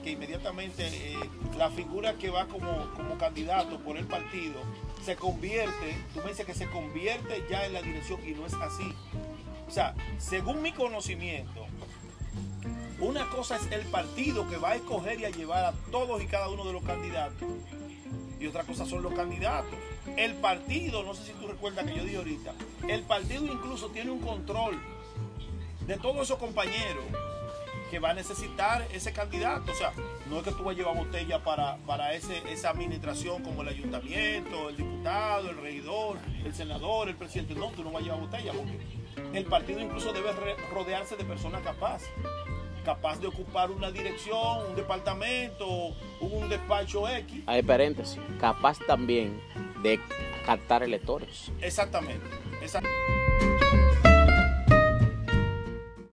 prácticamente eh, la figura que va como, como candidato por el partido se convierte, tú me dices que se convierte ya en la dirección y no es así. O sea, según mi conocimiento, una cosa es el partido que va a escoger y a llevar a todos y cada uno de los candidatos. Y otra cosa son los candidatos. El partido, no sé si tú recuerdas que yo dije ahorita, el partido incluso tiene un control de todos esos compañeros que va a necesitar ese candidato. O sea, no es que tú vas a llevar botella para, para ese, esa administración como el ayuntamiento, el diputado, el regidor, el senador, el presidente. No, tú no vas a llevar botella porque el partido incluso debe rodearse de personas capaces capaz de ocupar una dirección, un departamento, un despacho X. Hay paréntesis, capaz también de captar electores. Exactamente. exactamente.